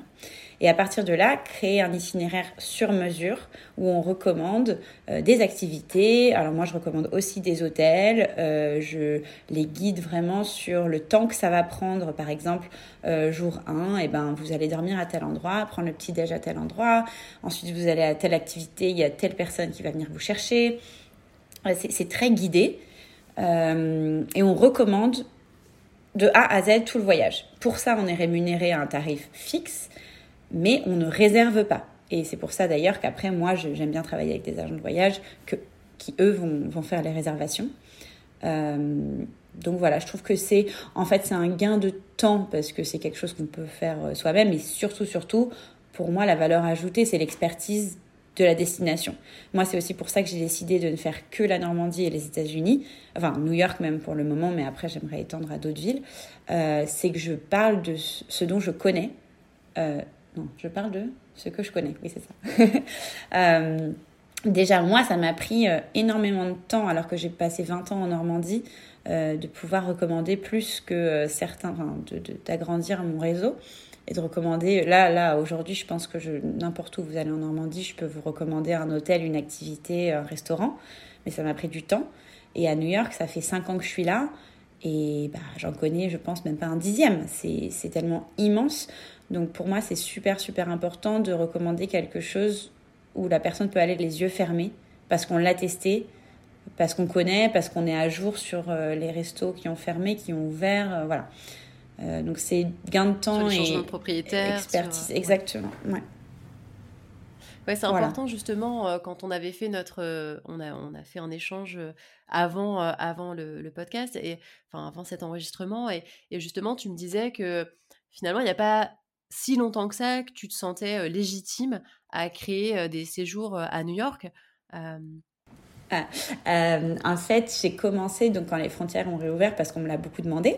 Et à partir de là, créer un itinéraire sur mesure où on recommande euh, des activités. Alors moi, je recommande aussi des hôtels. Euh, je les guide vraiment sur le temps que ça va prendre. Par exemple, euh, jour 1, et eh ben, vous allez dormir à tel endroit, prendre le petit déj à tel endroit. Ensuite, vous allez à telle activité, il y a telle personne qui va venir vous chercher. C'est très guidé. et on recommande de A à Z tout le voyage. Pour ça, on est rémunéré à un tarif fixe mais on ne réserve pas. Et c'est pour ça d'ailleurs qu'après, moi, j'aime bien travailler avec des agents de voyage que, qui, eux, vont, vont faire les réservations. Euh, donc voilà, je trouve que c'est en fait c'est un gain de temps parce que c'est quelque chose qu'on peut faire euh, soi-même et surtout surtout pour moi la valeur ajoutée c'est l'expertise de la destination. Moi c'est aussi pour ça que j'ai décidé de ne faire que la Normandie et les États-Unis, enfin New York même pour le moment, mais après j'aimerais étendre à d'autres villes. Euh, c'est que je parle de ce dont je connais. Je parle de ce que je connais. Oui, c'est ça. Euh, déjà, moi, ça m'a pris euh, énormément de temps, alors que j'ai passé 20 ans en Normandie, euh, de pouvoir recommander plus que certains, enfin, d'agrandir mon réseau et de recommander. Là, là, aujourd'hui, je pense que n'importe où vous allez en Normandie, je peux vous recommander un hôtel, une activité, un restaurant, mais ça m'a pris du temps. Et à New York, ça fait 5 ans que je suis là. Et bah, j'en connais, je pense, même pas un dixième. C'est tellement immense. Donc pour moi, c'est super, super important de recommander quelque chose où la personne peut aller les yeux fermés parce qu'on l'a testé, parce qu'on connaît, parce qu'on est à jour sur euh, les restos qui ont fermé, qui ont ouvert. Euh, voilà. Euh, donc c'est gain de temps
et de propriétaire,
expertise. Exactement. Ouais.
Ouais, c'est important justement quand on avait fait notre, on a on a fait un échange avant avant le, podcast et enfin avant cet enregistrement et, et justement tu me disais que finalement il n'y a pas si longtemps que ça que tu te sentais légitime à créer des séjours à New York
ah, en fait, j'ai commencé donc quand les frontières ont réouvert parce qu'on me l'a beaucoup demandé.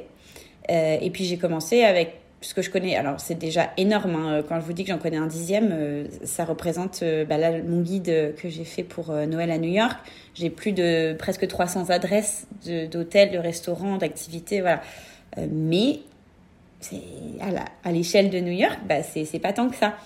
et puis j'ai commencé avec ce que je connais. Alors c'est déjà énorme. Hein. Quand je vous dis que j'en connais un dixième, ça représente bah là, mon guide que j'ai fait pour Noël à New York. J'ai plus de presque 300 adresses d'hôtels, de, restaurants, d'activités, voilà. mais à l'échelle de New York, bah c'est pas tant que ça.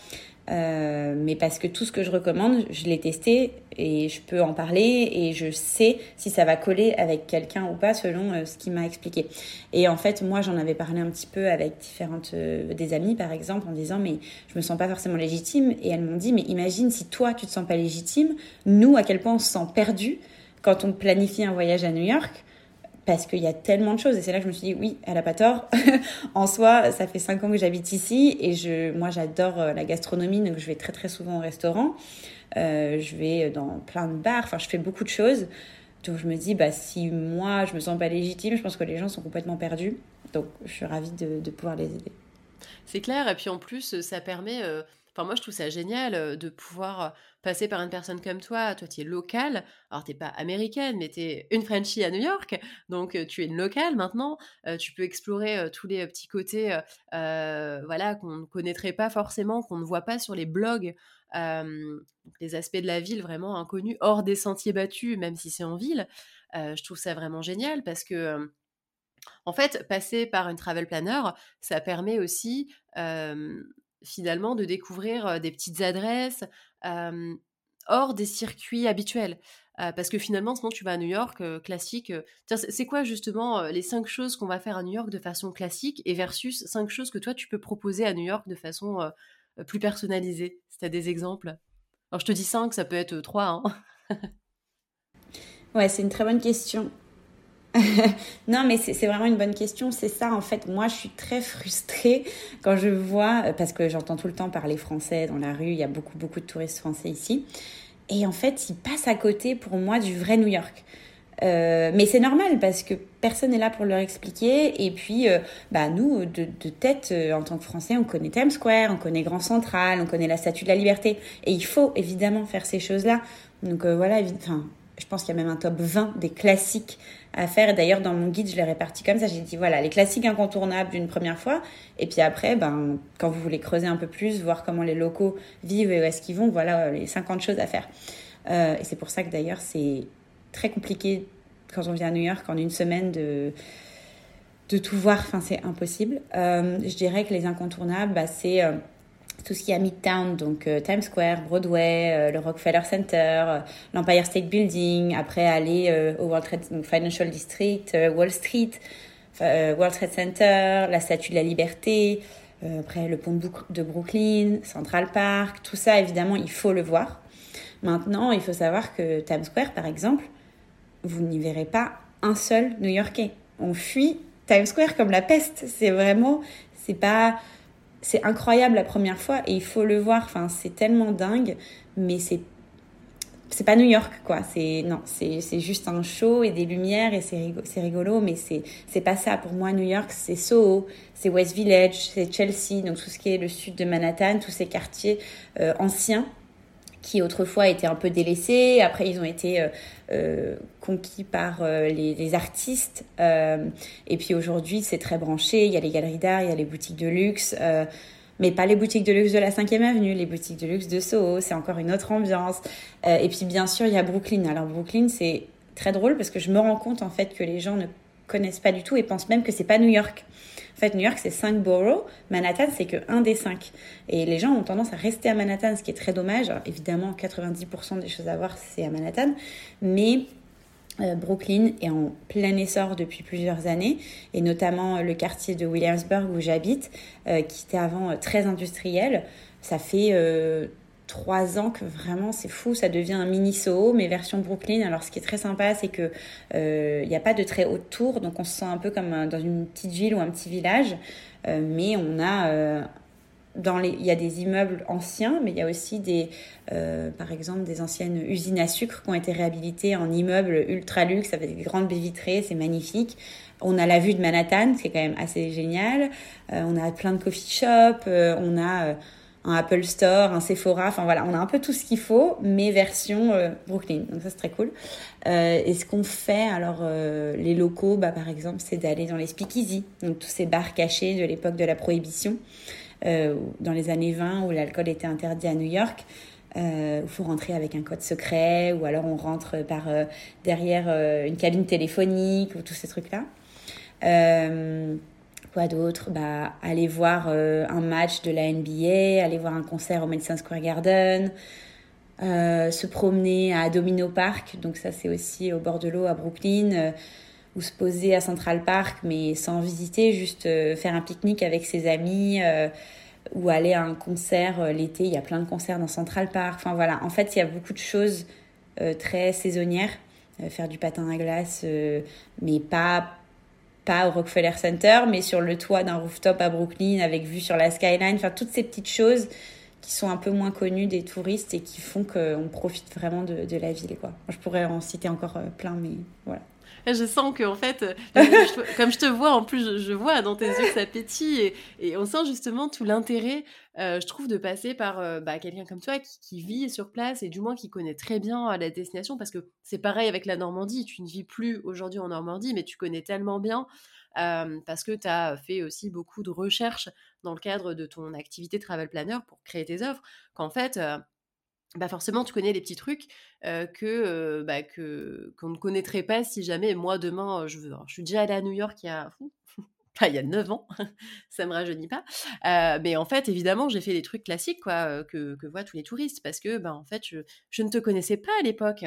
Euh, mais parce que tout ce que je recommande, je l'ai testé et je peux en parler et je sais si ça va coller avec quelqu'un ou pas selon euh, ce qu'il m'a expliqué. Et en fait, moi, j'en avais parlé un petit peu avec différentes euh, des amies, par exemple, en disant mais je me sens pas forcément légitime. Et elles m'ont dit mais imagine si toi tu te sens pas légitime, nous à quel point on se sent perdu quand on planifie un voyage à New York parce qu'il y a tellement de choses. Et c'est là que je me suis dit, oui, elle a pas tort. en soi, ça fait cinq ans que j'habite ici et je, moi, j'adore euh, la gastronomie, donc je vais très très souvent au restaurant. Euh, je vais dans plein de bars, enfin, je fais beaucoup de choses. Donc je me dis, bah, si moi, je me sens pas légitime, je pense que les gens sont complètement perdus. Donc je suis ravie de, de pouvoir les aider.
C'est clair, et puis en plus, ça permet... Euh, enfin, moi, je trouve ça génial de pouvoir passer par une personne comme toi, toi tu es locale, alors t'es pas américaine, mais tu es une Frenchie à New York, donc tu es une locale maintenant, tu peux explorer tous les petits côtés voilà, qu'on ne connaîtrait pas forcément, qu'on ne voit pas sur les blogs, les aspects de la ville vraiment inconnus, hors des sentiers battus, même si c'est en ville. je trouve ça vraiment génial parce que... en fait, passer par une travel planner, ça permet aussi finalement de découvrir des petites adresses hors des circuits habituels. parce que finalement, sinon tu vas à New York, classique. c'est quoi justement les cinq choses qu'on va faire à New York de façon classique et versus cinq choses que toi tu peux proposer à New York de façon plus personnalisée? Si tu as des exemples. Alors je te dis cinq, ça peut être trois. Hein.
ouais, c'est une très bonne question. non, mais c'est vraiment une bonne question. C'est ça, en fait. Moi, je suis très frustrée quand je vois, euh, parce que j'entends tout le temps parler français dans la rue. Il y a beaucoup, beaucoup de touristes français ici. Et en fait, ils passent à côté, pour moi, du vrai New York. Euh, mais c'est normal parce que personne n'est là pour leur expliquer. Et puis, euh, bah, nous, de, tête, en tant que Français, on connaît Times Square, on connaît Grand Central, on connaît la Statue de la Liberté. Et il faut évidemment faire ces choses-là. Donc voilà, je pense qu'il y a même un top 20 des classiques à faire. Et d'ailleurs, dans mon guide, je l'ai réparti comme ça. J'ai dit, voilà, les classiques incontournables d'une première fois. Et puis après, ben, quand vous voulez creuser un peu plus, voir comment les locaux vivent et où est-ce qu'ils vont, voilà les 50 choses à faire. Euh, et c'est pour ça que d'ailleurs, c'est très compliqué quand on vient à New York en une semaine de de tout voir, enfin c'est impossible. Euh, je dirais que les incontournables, bah, c'est euh, tout ce qui est à Midtown, donc euh, Times Square, Broadway, euh, le Rockefeller Center, euh, l'Empire State Building, après aller au World Trade Financial District, Wall Street, World Trade Center, la Statue de la Liberté, après le pont de Brooklyn, Central Park, tout ça évidemment il faut le voir. Maintenant, il faut savoir que Times Square, par exemple, vous n'y verrez pas un seul New-Yorkais. On fuit Times Square comme la peste. C'est vraiment, c'est pas, c'est incroyable la première fois et il faut le voir. Enfin, c'est tellement dingue, mais c'est c'est pas New York quoi. C'est non, c'est juste un show et des lumières et c'est rigolo, rigolo, mais c'est c'est pas ça pour moi. New York, c'est Soho, c'est West Village, c'est Chelsea, donc tout ce qui est le sud de Manhattan, tous ces quartiers euh, anciens qui autrefois étaient un peu délaissés. Après, ils ont été euh, euh, conquis par euh, les, artistes. et puis aujourd'hui, c'est très branché. Il y a les galeries d'art, il y a les boutiques de luxe. mais pas les boutiques de luxe de la 5e avenue, les boutiques de luxe de Soho, c'est encore une autre ambiance. et puis bien sûr, il y a Brooklyn. Alors Brooklyn, c'est très drôle parce que je me rends compte en fait que les gens ne connaissent pas du tout et pensent même que c'est pas New York. En fait, New York, c'est cinq boroughs. Manhattan, c'est que un des cinq. Et les gens ont tendance à rester à Manhattan, ce qui est très dommage. évidemment, 90% des choses à voir, c'est à Manhattan. Mais euh, Brooklyn est en plein essor depuis plusieurs années, et notamment le quartier de Williamsburg où j'habite, euh, qui était avant euh, très industriel. Ça fait trois ans que vraiment c'est fou, ça devient un mini Soho, mais version Brooklyn. Alors ce qui est très sympa, c'est que euh, il n'y a pas de très haute tour, donc on se sent un peu comme dans une petite ville ou un petit village, euh, mais on a euh, dans les, il y a des immeubles anciens, mais il y a aussi des, par exemple, des anciennes usines à sucre qui ont été réhabilitées en immeubles ultra luxe avec des grandes baies vitrées, c'est magnifique. On a la vue de Manhattan, c'est quand même assez génial. on a plein de coffee shops, on a un Apple Store, un Sephora, enfin voilà, on a un peu tout ce qu'il faut, mais version euh, Brooklyn. Donc ça c'est très cool. Euh, et ce qu'on fait, alors euh, les locaux, bah, par exemple, c'est d'aller dans les speakeasy, donc tous ces bars cachés de l'époque de la prohibition, dans les années 20 où l'alcool était interdit à New York. il faut rentrer avec un code secret, ou alors on rentre par derrière une cabine téléphonique, ou tous ces trucs-là. Quoi d'autre? Bah, Aller voir euh, un match de la NBA, aller voir un concert au Madison Square Garden, euh, se promener à Domino Park, donc ça c'est aussi au bord de l'eau à Brooklyn, euh, ou se poser à Central Park, mais sans visiter, juste faire un pique-nique avec ses amis, ou aller à un concert l'été, il y a plein de concerts dans Central Park, enfin voilà, en fait il y a beaucoup de choses très saisonnières. Faire du patin à glace, mais pas pas au Rockefeller Center, mais sur le toit d'un rooftop à Brooklyn avec vue sur la skyline, enfin toutes ces petites choses qui sont un peu moins connues des touristes et qui font qu'on profite vraiment de, la ville. Quoi. je pourrais en citer encore euh, plein, mais voilà.
Je sens que en fait, euh, comme je te vois, en plus, je, vois dans tes yeux que ça et on sent justement tout l'intérêt, euh, je trouve, de passer par bah, quelqu'un comme toi qui, vit sur place et du moins qui connaît très bien la destination parce que c'est pareil avec la Normandie. Tu ne vis plus aujourd'hui en Normandie, mais tu connais tellement bien parce que tu as fait aussi beaucoup de recherches dans le cadre de ton activité travel planner pour créer tes offres, qu'en fait, bah forcément, tu connais les petits trucs que, bah, que qu'on ne connaîtrait pas si jamais moi demain je veux. je suis déjà allée à New York il y a il y a 9 ans, ça me rajeunit pas. Euh, mais en fait, évidemment, j'ai fait les trucs classiques quoi, euh, que, voient tous les touristes parce que, ben, en fait, je, ne te connaissais pas à l'époque.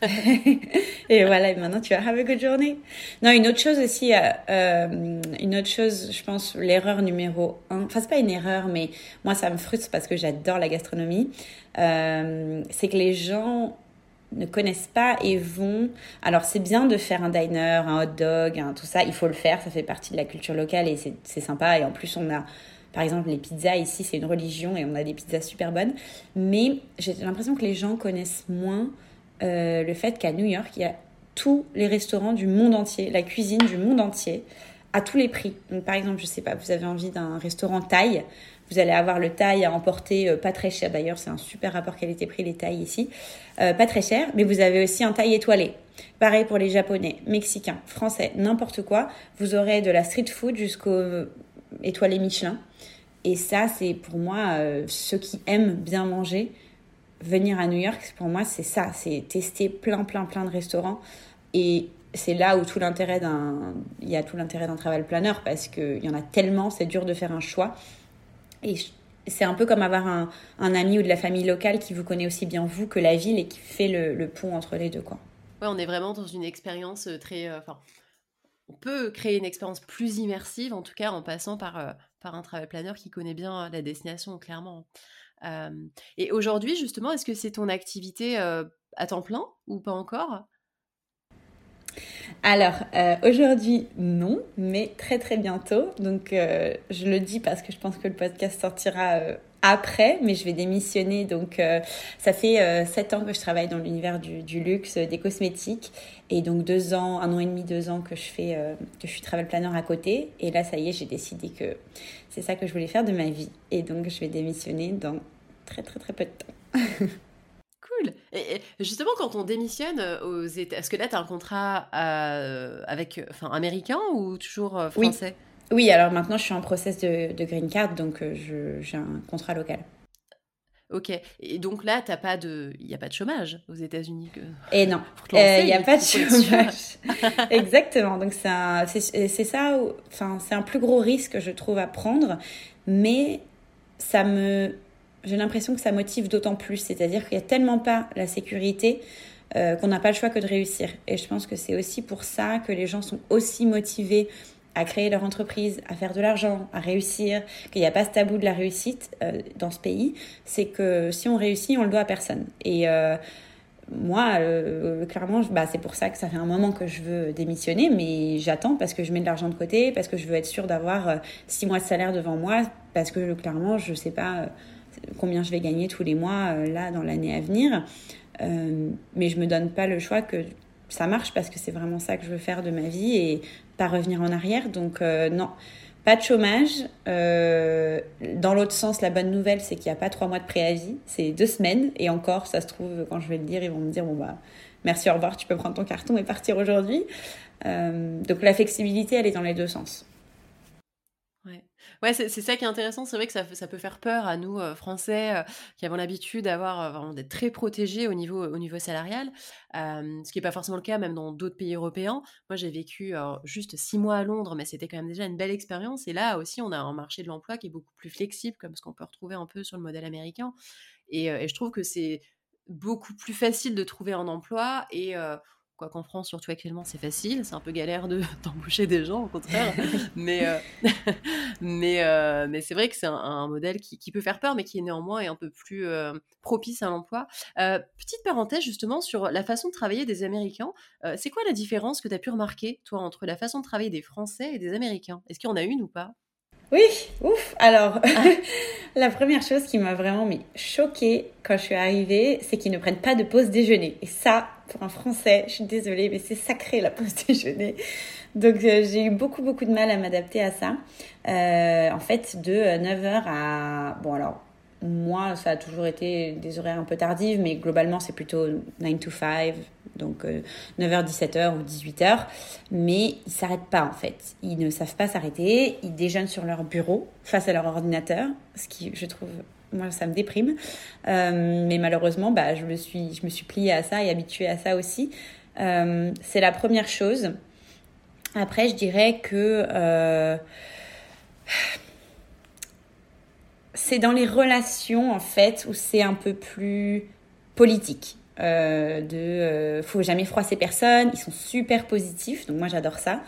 et voilà, maintenant tu as have a good journey. Non, une autre chose aussi, euh, une autre chose, je pense, l'erreur numéro un, enfin, c'est pas une erreur, mais moi, ça me frustre parce que j'adore la gastronomie, c'est que les gens ne connaissent pas et vont. Alors c'est bien de faire un diner, un hot dog, tout ça, il faut le faire, ça fait partie de la culture locale et c'est sympa. Et en plus on a, par exemple, les pizzas ici, c'est une religion et on a des pizzas super bonnes. Mais j'ai l'impression que les gens connaissent moins euh, le fait qu'à New York, il y a tous les restaurants du monde entier, la cuisine du monde entier, à tous les prix. Donc par exemple, je sais pas, vous avez envie d'un restaurant thaï, vous allez avoir le taille à emporter, euh, pas très cher d'ailleurs, c'est un super rapport qualité-prix les tailles ici, euh, pas très cher, mais vous avez aussi un taille étoilé. Pareil pour les japonais, mexicains, français, n'importe quoi. Vous aurez de la street food jusqu'au euh, étoilé Michelin. Et ça, c'est pour moi, ceux qui aiment bien manger, venir à New York, pour moi, c'est ça, c'est tester plein, plein, plein de restaurants. Et c'est là où tout l'intérêt d'un, il y a tout l'intérêt d'un travel planner parce qu'il y en a tellement, c'est dur de faire un choix. Et c'est un peu comme avoir un, ami ou de la famille locale qui vous connaît aussi bien vous que la ville et qui fait le, pont entre les deux. Quoi.
Ouais, on est vraiment dans une expérience euh, très. Euh, on peut créer une expérience plus immersive, en tout cas en passant par, euh, par un travel planner qui connaît bien la destination, clairement. et aujourd'hui, justement, est-ce que c'est ton activité à temps plein ou pas encore?
Alors, euh, aujourd'hui, non, mais très très bientôt. Donc, euh, je le dis parce que je pense que le podcast sortira euh, après, mais je vais démissionner. Donc, ça fait sept ans que je travaille dans l'univers du, du, luxe, des cosmétiques. Et donc, deux ans, un an et demi, deux ans que je fais, que je suis travel planner à côté. Et là, ça y est, j'ai décidé que c'est ça que je voulais faire de ma vie. Et donc, je vais démissionner dans très très très peu de temps.
Et, justement, quand on démissionne euh, aux États, est-ce que là, tu as un contrat euh, avec, enfin, américain ou toujours euh, français?
Oui. alors maintenant, je suis en process de, green card, donc j'ai un contrat local.
Ok, et donc là, t'as pas de, il n'y a pas de chômage aux États-Unis.
Et non, il n'y a pas de chômage. Exactement. Donc c'est ça, enfin c'est un plus gros risque je trouve à prendre, mais ça me j'ai l'impression que ça motive d'autant plus. C'est-à-dire qu'il n'y a tellement pas la sécurité euh, qu'on n'a pas le choix que de réussir. Et je pense que c'est aussi pour ça que les gens sont aussi motivés à créer leur entreprise, à faire de l'argent, à réussir, qu'il n'y a pas ce tabou de la réussite euh, dans ce pays. C'est que si on réussit, on le doit à personne. Et euh, moi, clairement, bah, c'est pour ça que ça fait un moment que je veux démissionner, mais j'attends parce que je mets de l'argent de côté, parce que je veux être sûre d'avoir six mois de salaire devant moi, parce que clairement, je ne sais pas combien je vais gagner tous les mois euh, là dans l'année à venir. Euh, mais je me donne pas le choix que ça marche parce que c'est vraiment ça que je veux faire de ma vie et pas revenir en arrière. Donc euh, non, pas de chômage. dans l'autre sens, la bonne nouvelle, c'est qu'il n'y a pas trois mois de préavis, c'est deux semaines. Et encore, ça se trouve, quand je vais le dire, ils vont me dire, bon bah, merci, au revoir, tu peux prendre ton carton et partir aujourd'hui. donc la flexibilité, elle est dans les deux sens.
Ouais, c'est ça qui est intéressant. C'est vrai que ça, ça, peut faire peur à nous, euh, Français, euh, qui avons l'habitude d'avoir euh, vraiment d'être très protégés au niveau, au niveau salarial, ce qui n'est pas forcément le cas même dans d'autres pays européens. Moi, j'ai vécu juste six mois à Londres, mais c'était quand même déjà une belle expérience. Et là aussi, on a un marché de l'emploi qui est beaucoup plus flexible, comme ce qu'on peut retrouver un peu sur le modèle américain. Et, et je trouve que c'est beaucoup plus facile de trouver un emploi et qu'en France, surtout actuellement, c'est facile. C'est un peu galère de d'embaucher des gens, au contraire. mais mais, mais c'est vrai que c'est un, modèle qui, qui, peut faire peur, mais qui est néanmoins est un peu plus propice à l'emploi. petite parenthèse justement sur la façon de travailler des Américains. c'est quoi la différence que tu as pu remarquer, toi, entre la façon de travailler des Français et des Américains? Est-ce qu'il y en a une ou pas?
Oui, ouf. Alors, la première chose qui m'a vraiment mis choquée quand je suis arrivée, c'est qu'ils ne prennent pas de pause déjeuner. Et ça, pour un Français, je suis désolée, mais c'est sacré la pause déjeuner. Donc, euh, j'ai eu beaucoup, beaucoup de mal à m'adapter à ça. Euh, en fait, de 9h à... Bon, alors, moi, ça a toujours été des horaires un peu tardives, mais globalement, c'est plutôt 9 to 5, donc 9h, 17h ou 18h. Mais ils s'arrêtent pas, en fait. Ils ne savent pas s'arrêter. Ils déjeunent sur leur bureau, face à leur ordinateur, ce qui, je trouve, moi, ça me déprime. Euh, mais malheureusement, bah, je, me suis, je me suis pliée à ça et habituée à ça aussi. Euh, c'est la première chose. Après, je dirais que... Euh, c'est dans les relations en fait où c'est un peu plus politique. De faut jamais froisser personne, ils sont super positifs, donc moi j'adore ça.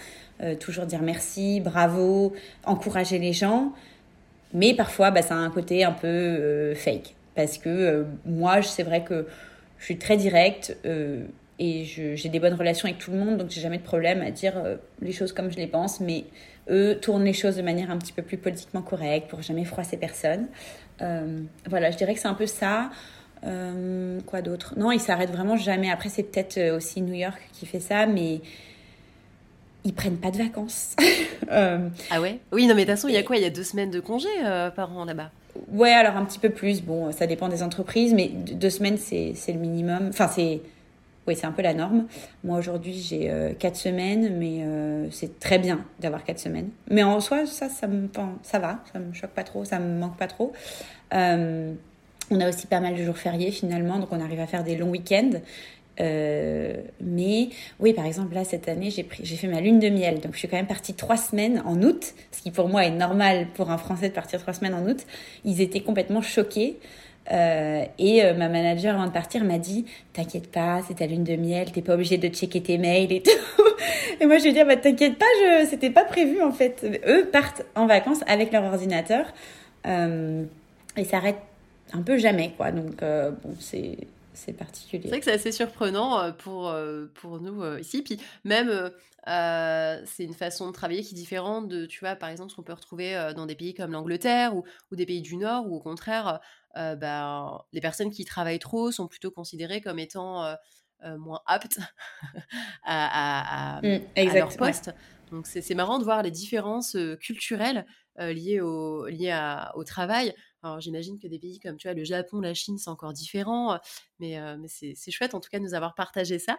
Toujours dire merci, bravo, encourager les gens. Mais parfois, bah, ça a un côté un peu fake. Parce que moi, c'est vrai que je suis très directe et j'ai des bonnes relations avec tout le monde, donc j'ai jamais de problème à dire les choses comme je les pense. Mais eux tournent les choses de manière un petit peu plus politiquement correcte pour jamais froisser personne. Euh, voilà, je dirais que c'est un peu ça. Euh, quoi d'autre? Non, ils s'arrêtent vraiment jamais. Après, c'est peut-être euh, aussi New York qui fait ça, mais ils prennent pas de vacances.
ah ouais? Oui, non, mais de toute façon, il y a quoi? Il y a deux semaines de congé par an là-bas?
Ouais, alors un petit peu plus. Bon, ça dépend des entreprises, mais deux semaines, c'est le minimum. Enfin, c'est oui, c'est un peu la norme. Moi, aujourd'hui, j'ai euh, quatre semaines, mais euh, c'est très bien d'avoir quatre semaines. Mais en soi, ça, ça, me, ça va, ça me choque pas trop, ça me manque pas trop. Euh, on a aussi pas mal de jours fériés finalement, donc on arrive à faire des longs week-ends. Mais oui, par exemple, là, cette année, j'ai, j'ai fait ma lune de miel. Donc, je suis quand même partie trois semaines en août, ce qui pour moi est normal pour un Français de partir trois semaines en août. Ils étaient complètement choqués. Euh, et euh, ma manager avant de partir m'a dit t'inquiète pas c'est ta lune de miel t'es pas obligé de checker tes mails et tout et moi je lui ai dit ah bah t'inquiète pas je c'était pas prévu en fait eux partent en vacances avec leur ordinateur euh, et s'arrêtent un peu jamais quoi donc bon c'est c'est particulier.
C'est vrai que c'est assez surprenant pour, pour nous ici. Puis même, c'est une façon de travailler qui est différente de, tu vois, par exemple, ce qu'on peut retrouver dans des pays comme l'Angleterre ou, ou, des pays du Nord, où au contraire, ben, les personnes qui travaillent trop sont plutôt considérées comme étant moins aptes à, à, mmh, leur poste. Donc c'est marrant de voir les différences culturelles liées, au, liées au travail. Alors j'imagine que des pays comme tu vois, le Japon, la Chine, c'est encore différent, mais, mais c'est chouette en tout cas de nous avoir partagé ça.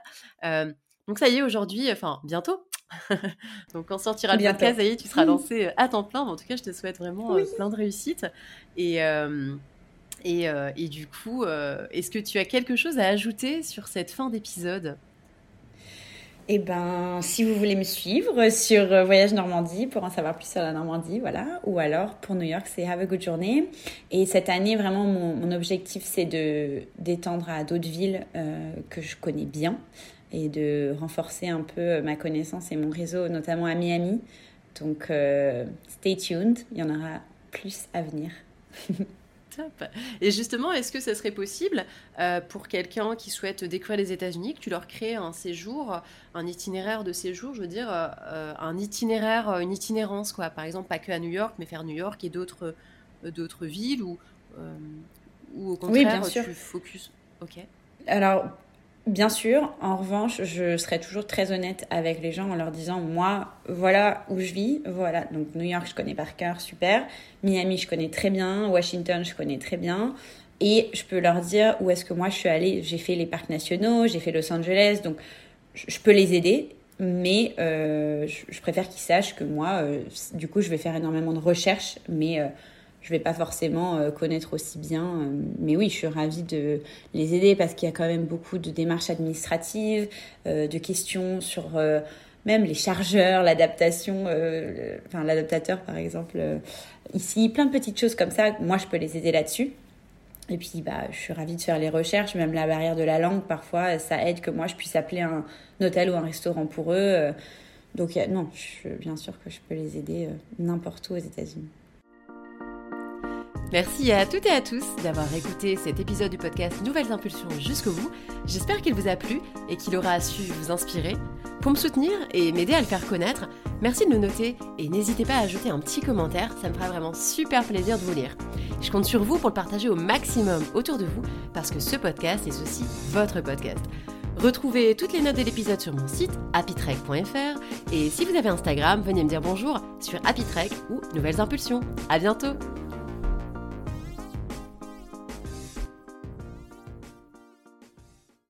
donc ça y est, aujourd'hui, enfin bientôt, donc quand sortira le podcast, ça y est, tu seras lancé à temps plein. en tout cas, je te souhaite vraiment plein de réussite. Et, euh, et, du coup, est-ce que tu as quelque chose à ajouter sur cette fin d'épisode?
Eh ben, si vous voulez me suivre sur euh, Voyage Normandie pour en savoir plus sur la Normandie, voilà. Ou alors pour New York, c'est Have a Good Journey. Et cette année, vraiment, mon, objectif, c'est de d'étendre à d'autres villes que je connais bien et de renforcer un peu ma connaissance et mon réseau, notamment à Miami. Donc, stay tuned, il y en aura plus à venir.
Et justement, est-ce que ça serait possible euh, pour quelqu'un qui souhaite découvrir les États-Unis que tu leur crées un séjour, un itinéraire de séjour, je veux dire, euh, un itinéraire, une itinérance, quoi? Par exemple, pas que à New York, mais faire New York et d'autres euh, d'autres villes ou, ou au contraire, oui, bien sûr. tu focus. Ok.
Alors, Bien sûr, en revanche, je serai toujours très honnête avec les gens en leur disant, moi, voilà où je vis, voilà. Donc New York, je connais par cœur, super. Miami, je connais très bien. Washington, je connais très bien. Et je peux leur dire où est-ce que moi je suis allée. J'ai fait les parcs nationaux, j'ai fait Los Angeles, donc je peux les aider. Mais euh, je, préfère qu'ils sachent que moi, euh, du coup, je vais faire énormément de recherches, mais euh, je vais pas forcément euh, connaître aussi bien. Euh, mais oui, je suis ravie de les aider parce qu'il y a quand même beaucoup de démarches administratives, euh, de questions sur même les chargeurs, l'adaptation, enfin l'adaptateur par exemple. ici, plein de petites choses comme ça. Moi, je peux les aider là-dessus. Et puis, bah, je suis ravie de faire les recherches, même la barrière de la langue, parfois, ça aide que moi, je puisse appeler un, hôtel ou un restaurant pour eux. Donc, non, bien sûr que je peux les aider n'importe où aux États-Unis.
Merci à toutes et à tous d'avoir écouté cet épisode du podcast Nouvelles Impulsions jusqu'au bout. J'espère qu'il vous a plu et qu'il aura su vous inspirer. Pour me soutenir et m'aider à le faire connaître, merci de le noter et n'hésitez pas à ajouter un petit commentaire, ça me fera vraiment super plaisir de vous lire. Je compte sur vous pour le partager au maximum autour de vous parce que ce podcast est aussi votre podcast. Retrouvez toutes les notes de l'épisode sur mon site happytrek.fr et si vous avez Instagram, venez me dire bonjour sur happytrek ou Nouvelles Impulsions. À bientôt